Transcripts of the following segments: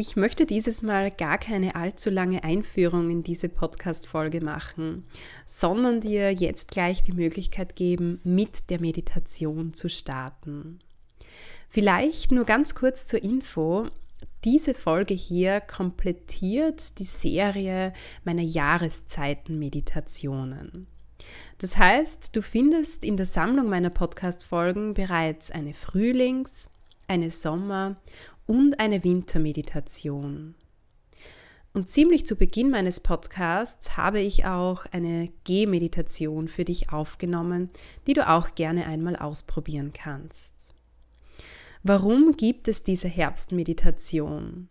Ich möchte dieses Mal gar keine allzu lange Einführung in diese Podcast-Folge machen, sondern dir jetzt gleich die Möglichkeit geben, mit der Meditation zu starten. Vielleicht nur ganz kurz zur Info. Diese Folge hier komplettiert die Serie meiner Jahreszeiten-Meditationen. Das heißt, du findest in der Sammlung meiner Podcast-Folgen bereits eine Frühlings-, eine Sommer- und eine Wintermeditation. Und ziemlich zu Beginn meines Podcasts habe ich auch eine Gehmeditation für dich aufgenommen, die du auch gerne einmal ausprobieren kannst. Warum gibt es diese Herbstmeditation?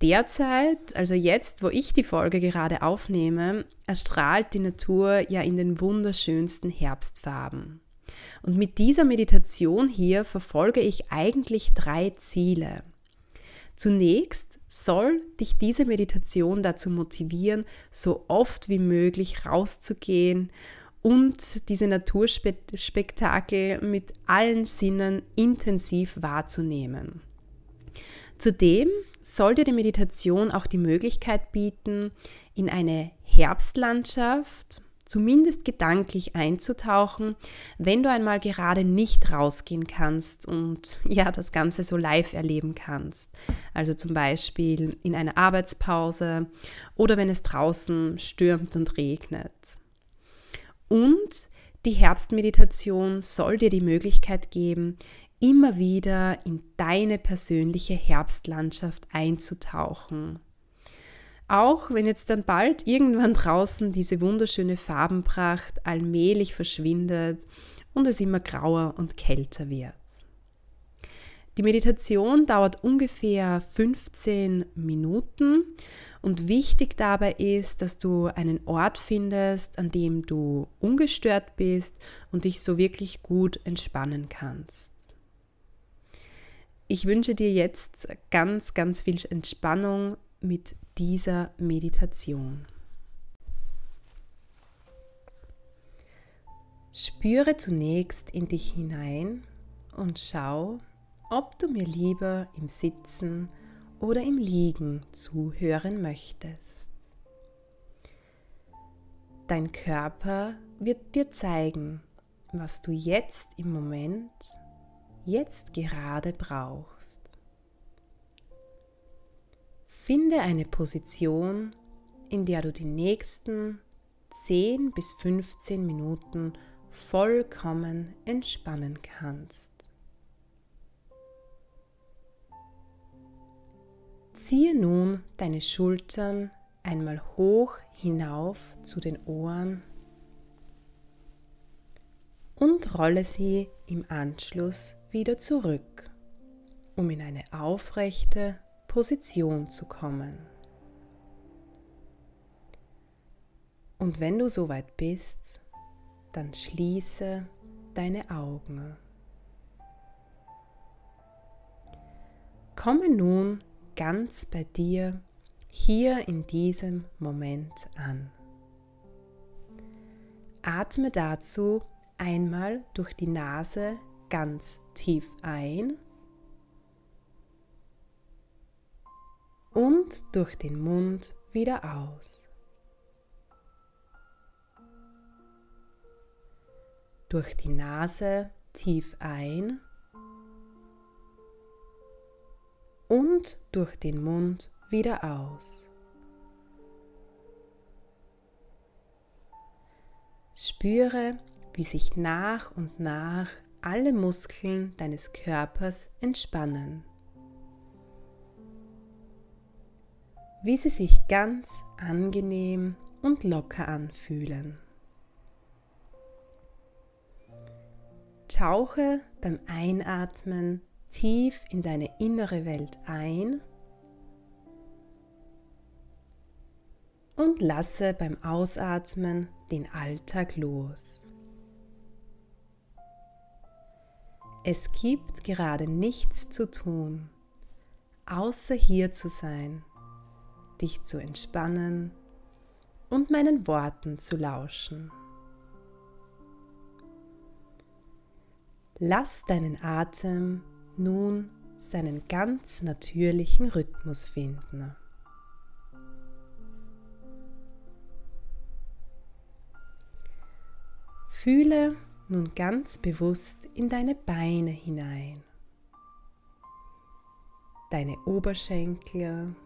Derzeit, also jetzt, wo ich die Folge gerade aufnehme, erstrahlt die Natur ja in den wunderschönsten Herbstfarben. Und mit dieser Meditation hier verfolge ich eigentlich drei Ziele. Zunächst soll dich diese Meditation dazu motivieren, so oft wie möglich rauszugehen und diese Naturspektakel mit allen Sinnen intensiv wahrzunehmen. Zudem soll dir die Meditation auch die Möglichkeit bieten, in eine Herbstlandschaft zumindest gedanklich einzutauchen, wenn du einmal gerade nicht rausgehen kannst und ja, das Ganze so live erleben kannst. Also zum Beispiel in einer Arbeitspause oder wenn es draußen stürmt und regnet. Und die Herbstmeditation soll dir die Möglichkeit geben, immer wieder in deine persönliche Herbstlandschaft einzutauchen. Auch wenn jetzt dann bald irgendwann draußen diese wunderschöne Farbenpracht allmählich verschwindet und es immer grauer und kälter wird. Die Meditation dauert ungefähr 15 Minuten und wichtig dabei ist, dass du einen Ort findest, an dem du ungestört bist und dich so wirklich gut entspannen kannst. Ich wünsche dir jetzt ganz, ganz viel Entspannung mit dieser Meditation. Spüre zunächst in dich hinein und schau, ob du mir lieber im Sitzen oder im Liegen zuhören möchtest. Dein Körper wird dir zeigen, was du jetzt im Moment, jetzt gerade brauchst. Finde eine Position, in der du die nächsten 10 bis 15 Minuten vollkommen entspannen kannst. Ziehe nun deine Schultern einmal hoch hinauf zu den Ohren und rolle sie im Anschluss wieder zurück, um in eine aufrechte Position zu kommen. Und wenn du soweit bist, dann schließe deine Augen. Komme nun ganz bei dir hier in diesem Moment an. Atme dazu einmal durch die Nase ganz tief ein und durch den Mund wieder aus. Durch die Nase tief ein und durch den Mund wieder aus. Spüre, wie sich nach und nach alle Muskeln deines Körpers entspannen. Wie sie sich ganz angenehm und locker anfühlen. Tauche beim Einatmen tief in deine innere Welt ein und lasse beim Ausatmen den Alltag los. Es gibt gerade nichts zu tun, außer hier zu sein, dich zu entspannen und meinen Worten zu lauschen. Lass deinen Atem nun seinen ganz natürlichen Rhythmus finden. Fühle nun ganz bewusst in deine Beine hinein, deine Oberschenkel,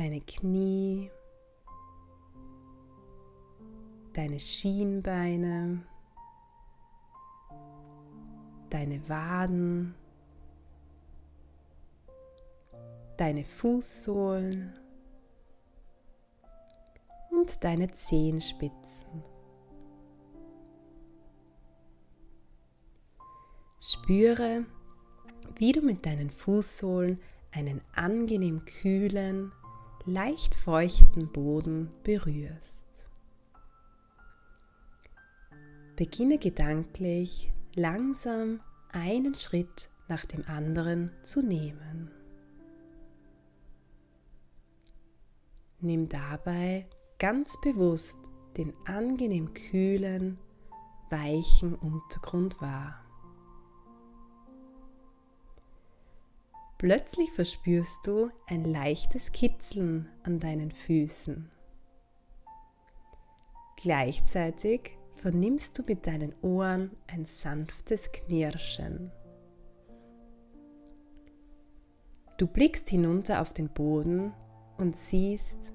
deine Knie, deine Schienbeine, deine Waden, deine Fußsohlen und deine Zehenspitzen. Spüre, wie du mit deinen Fußsohlen einen angenehm kühlen, leicht feuchten Boden berührst. Beginne gedanklich langsam einen Schritt nach dem anderen zu nehmen. Nimm dabei ganz bewusst den angenehm kühlen, weichen Untergrund wahr. Plötzlich verspürst du ein leichtes Kitzeln an deinen Füßen. Gleichzeitig vernimmst du mit deinen Ohren ein sanftes Knirschen. Du blickst hinunter auf den Boden und siehst,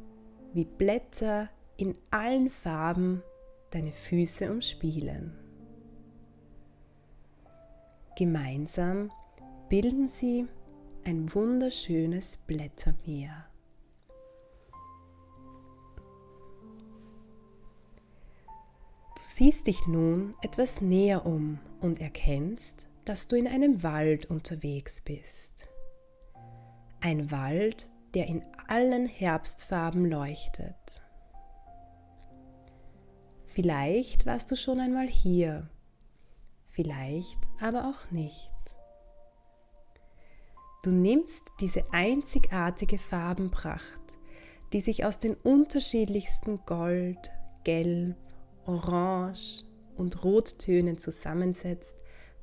wie Blätter in allen Farben deine Füße umspielen. Gemeinsam bilden sie ein wunderschönes Blättermeer. Du siehst dich nun etwas näher um und erkennst, dass du in einem Wald unterwegs bist. Ein Wald, der in allen Herbstfarben leuchtet. Vielleicht warst du schon einmal hier, vielleicht aber auch nicht. Du nimmst diese einzigartige Farbenpracht, die sich aus den unterschiedlichsten Gold, Gelb, Orange und Rottönen zusammensetzt,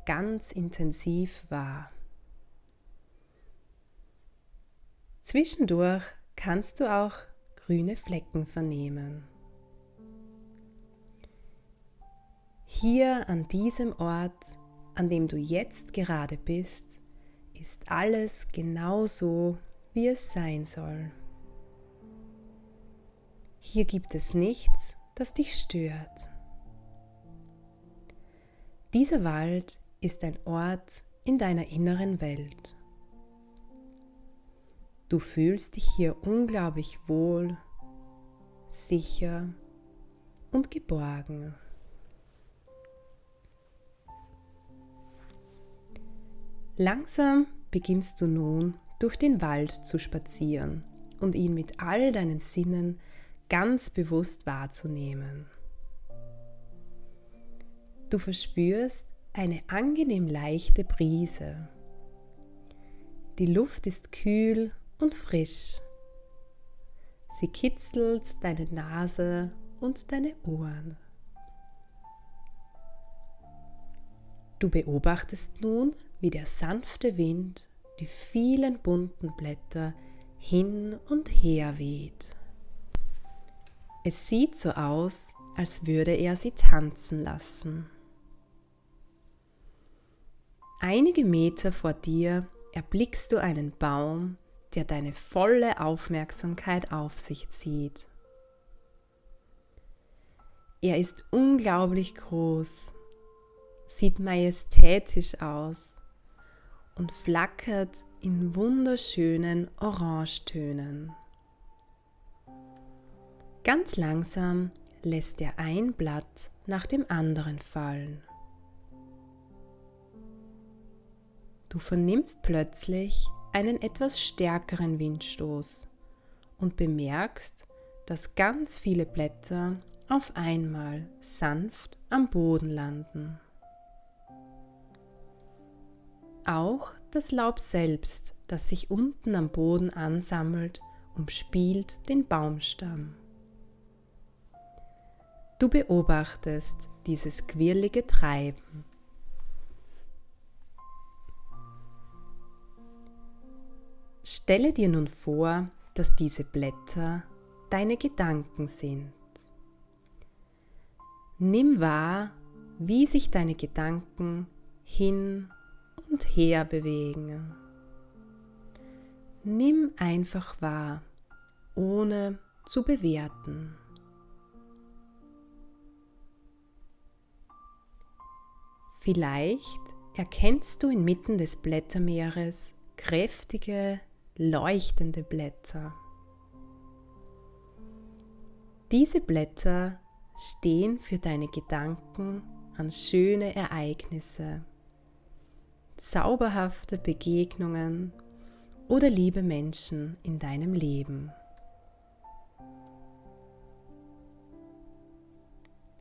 ganz intensiv wahr. Zwischendurch kannst du auch grüne Flecken vernehmen. Hier an diesem Ort, an dem du jetzt gerade bist, ist alles genau so, wie es sein soll. Hier gibt es nichts, das dich stört. Dieser Wald ist ein Ort in deiner inneren Welt. Du fühlst dich hier unglaublich wohl, sicher und geborgen. Langsam beginnst du nun durch den Wald zu spazieren und ihn mit all deinen Sinnen ganz bewusst wahrzunehmen. Du verspürst eine angenehm leichte Brise. Die Luft ist kühl und frisch. Sie kitzelt deine Nase und deine Ohren. Du beobachtest nun, wie der sanfte Wind die vielen bunten Blätter hin und her weht. Es sieht so aus, als würde er sie tanzen lassen. Einige Meter vor dir erblickst du einen Baum, der deine volle Aufmerksamkeit auf sich zieht. Er ist unglaublich groß, sieht majestätisch aus und flackert in wunderschönen Orangetönen. Ganz langsam lässt er ein Blatt nach dem anderen fallen. Du vernimmst plötzlich einen etwas stärkeren Windstoß und bemerkst, dass ganz viele Blätter auf einmal sanft am Boden landen. Auch das Laub selbst, das sich unten am Boden ansammelt, umspielt den Baumstamm. Du beobachtest dieses quirlige Treiben. Stelle dir nun vor, dass diese Blätter deine Gedanken sind. Nimm wahr, wie sich deine Gedanken hin und her bewegen. Nimm einfach wahr, ohne zu bewerten. Vielleicht erkennst du inmitten des Blättermeeres kräftige, leuchtende Blätter. Diese Blätter stehen für deine Gedanken an schöne Ereignisse, zauberhafte Begegnungen oder liebe Menschen in deinem Leben.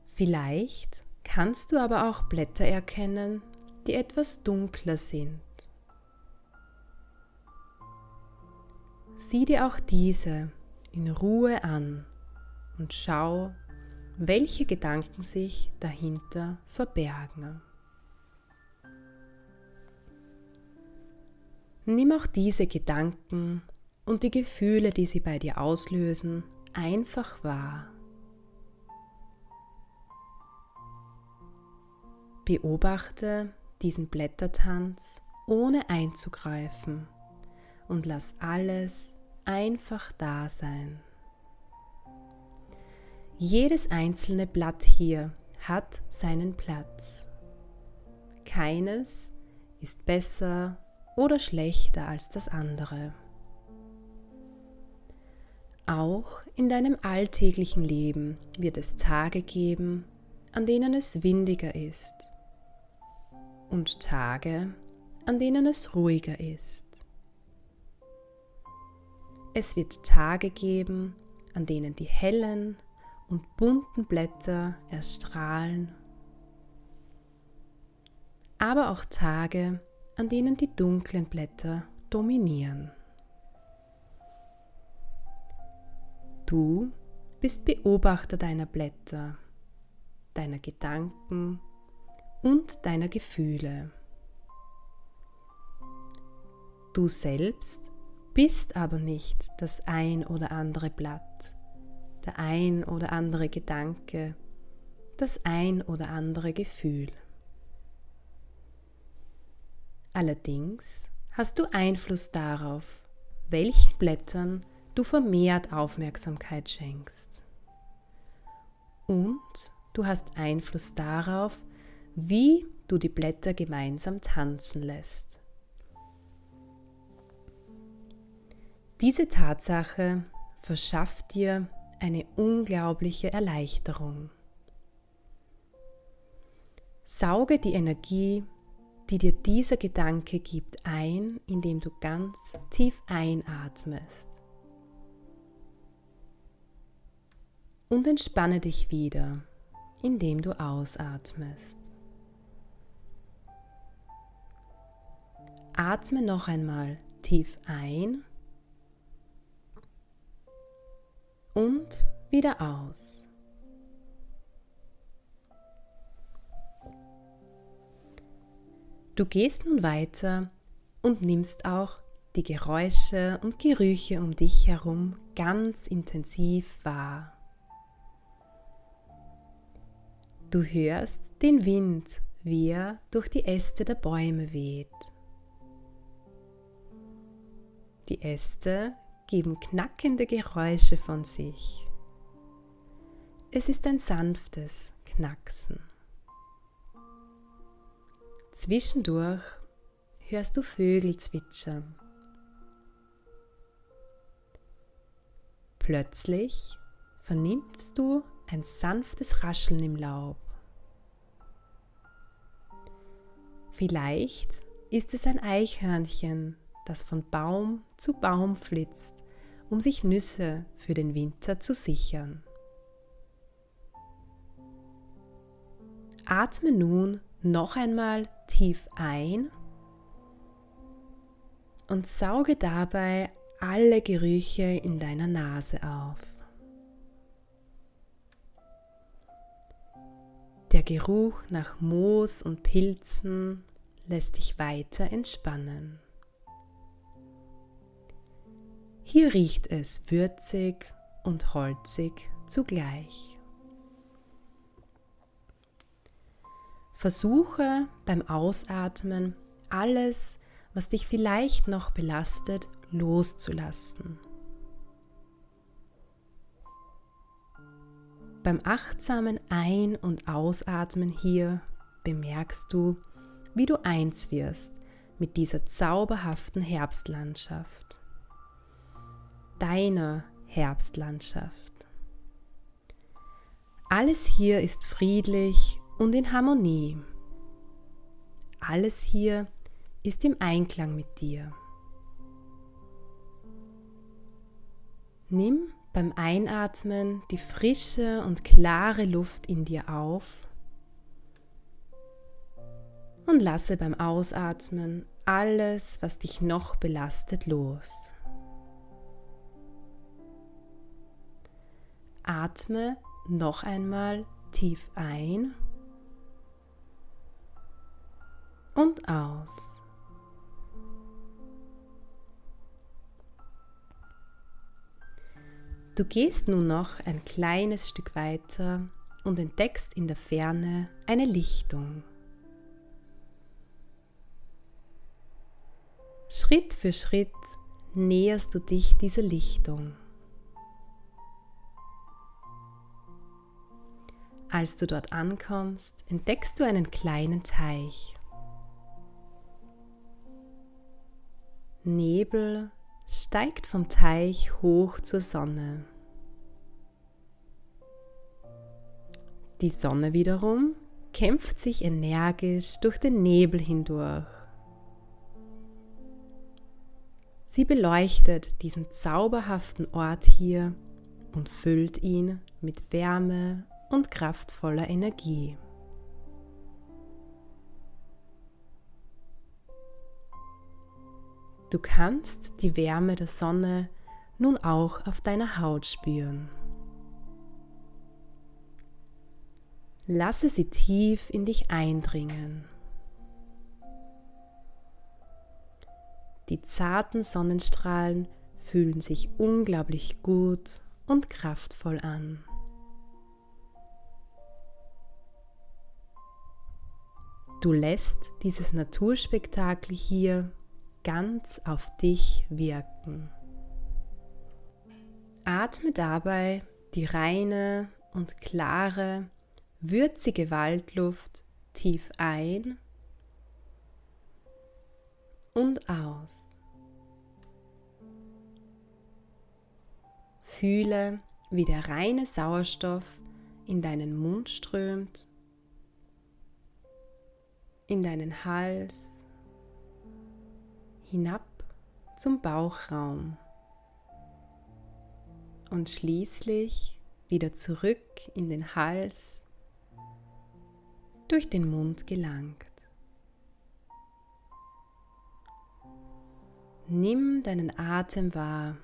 Vielleicht kannst du aber auch Blätter erkennen, die etwas dunkler sind. Sieh dir auch diese in Ruhe an und schau, welche Gedanken sich dahinter verbergen. Nimm auch diese Gedanken und die Gefühle, die sie bei dir auslösen, einfach wahr. Beobachte diesen Blättertanz ohne einzugreifen und lass alles einfach da sein. Jedes einzelne Blatt hier hat seinen Platz. Keines ist besser oder schlechter als das andere. Auch in deinem alltäglichen Leben wird es Tage geben, an denen es windiger ist und Tage, an denen es ruhiger ist. Es wird Tage geben, an denen die hellen und bunten Blätter erstrahlen, aber auch Tage, an denen die dunklen Blätter dominieren. Du bist Beobachter deiner Blätter, deiner Gedanken und deiner Gefühle. Du selbst bist aber nicht das ein oder andere Blatt, der ein oder andere Gedanke, das ein oder andere Gefühl. Allerdings hast du Einfluss darauf, welchen Blättern du vermehrt Aufmerksamkeit schenkst. Und du hast Einfluss darauf, wie du die Blätter gemeinsam tanzen lässt. Diese Tatsache verschafft dir eine unglaubliche Erleichterung. Sauge die Energie, die dir dieser Gedanke gibt, ein, indem du ganz tief einatmest. Und entspanne dich wieder, indem du ausatmest. Atme noch einmal tief ein und wieder aus. Du gehst nun weiter und nimmst auch die Geräusche und Gerüche um dich herum ganz intensiv wahr. Du hörst den Wind, wie er durch die Äste der Bäume weht. Die Äste geben knackende Geräusche von sich. es ist ein sanftes Knacksen. Zwischendurch hörst du Vögel zwitschern. Plötzlich vernimmst du ein sanftes Rascheln im Laub. Vielleicht ist es ein Eichhörnchen, das von Baum zu Baum flitzt, um sich Nüsse für den Winter zu sichern. Atme nun noch einmal tief ein und sauge dabei alle Gerüche in deiner Nase auf. Der Geruch nach Moos und Pilzen lässt dich weiter entspannen. Hier riecht es würzig und holzig zugleich. Versuche beim Ausatmen alles, was dich vielleicht noch belastet, loszulassen. Beim achtsamen Ein- und Ausatmen hier bemerkst du, wie du eins wirst mit dieser zauberhaften Herbstlandschaft, deiner Herbstlandschaft. Alles hier ist friedlich und in Harmonie. Alles hier ist im Einklang mit dir. Nimm beim Einatmen die frische und klare Luft in dir auf und lasse beim Ausatmen alles, was dich noch belastet, los. Atme noch einmal tief ein und aus. Du gehst nun noch ein kleines Stück weiter und entdeckst in der Ferne eine Lichtung. Schritt für Schritt näherst du dich dieser Lichtung. Als du dort ankommst, entdeckst du einen kleinen Teich. Nebel steigt vom Teich hoch zur Sonne. Die Sonne wiederum kämpft sich energisch durch den Nebel hindurch. Sie beleuchtet diesen zauberhaften Ort hier und füllt ihn mit Wärme und kraftvoller Energie. Du kannst die Wärme der Sonne nun auch auf deiner Haut spüren. Lasse sie tief in dich eindringen. Die zarten Sonnenstrahlen fühlen sich unglaublich gut und kraftvoll an. Du lässt dieses Naturspektakel hier ganz auf dich wirken. Atme dabei die reine und klare, würzige Waldluft tief ein und aus. Fühle, wie der reine Sauerstoff in deinen Mund strömt, in deinen Hals hinab zum Bauchraum und schließlich wieder zurück in den Hals durch den Mund gelangt. Nimm deinen Atem wahr,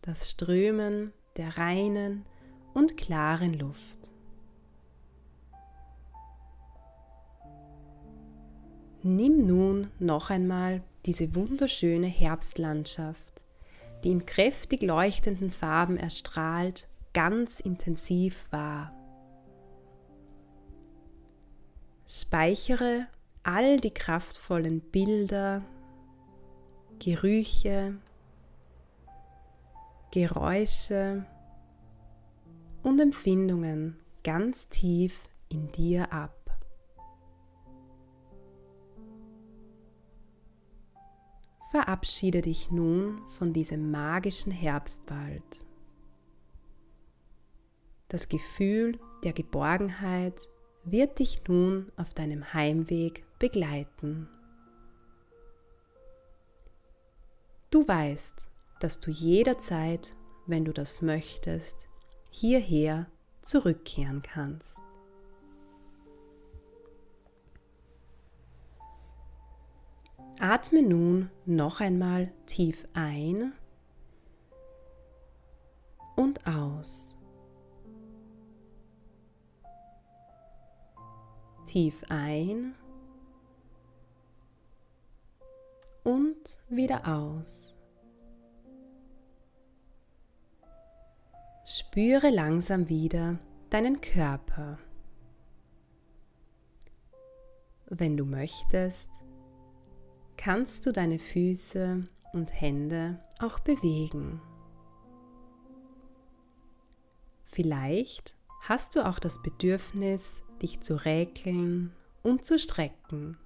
das Strömen der reinen und klaren Luft. Nimm nun noch einmal diese wunderschöne Herbstlandschaft, die in kräftig leuchtenden Farben erstrahlt, ganz intensiv wahr. Speichere all die kraftvollen Bilder, Gerüche, Geräusche und Empfindungen ganz tief in dir ab. Verabschiede dich nun von diesem magischen Herbstwald. Das Gefühl der Geborgenheit wird dich nun auf deinem Heimweg begleiten. Du weißt, dass du jederzeit, wenn du das möchtest, hierher zurückkehren kannst. Atme nun noch einmal tief ein und aus. Tief ein und wieder aus. Spüre langsam wieder deinen Körper. Wenn du möchtest, kannst du deine Füße und Hände auch bewegen. Vielleicht hast du auch das Bedürfnis, dich zu räkeln und zu strecken.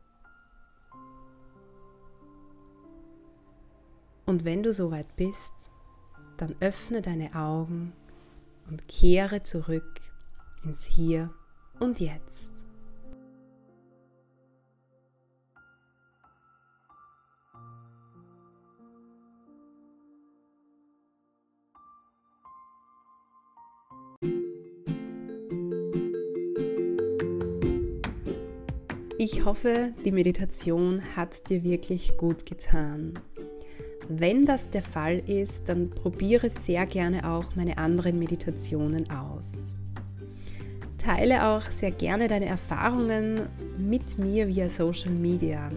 Und wenn du soweit bist, dann öffne deine Augen und kehre zurück ins Hier und Jetzt. Ich hoffe, die Meditation hat dir wirklich gut getan. Wenn das der Fall ist, dann probiere sehr gerne auch meine anderen Meditationen aus. Teile auch sehr gerne deine Erfahrungen mit mir via Social Media.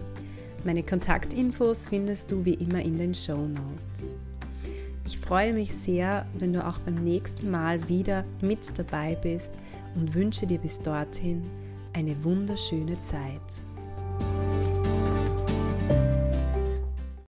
Meine Kontaktinfos findest du wie immer in den Show Notes. Ich freue mich sehr, wenn du auch beim nächsten Mal wieder mit dabei bist und wünsche dir bis dorthin eine wunderschöne Zeit.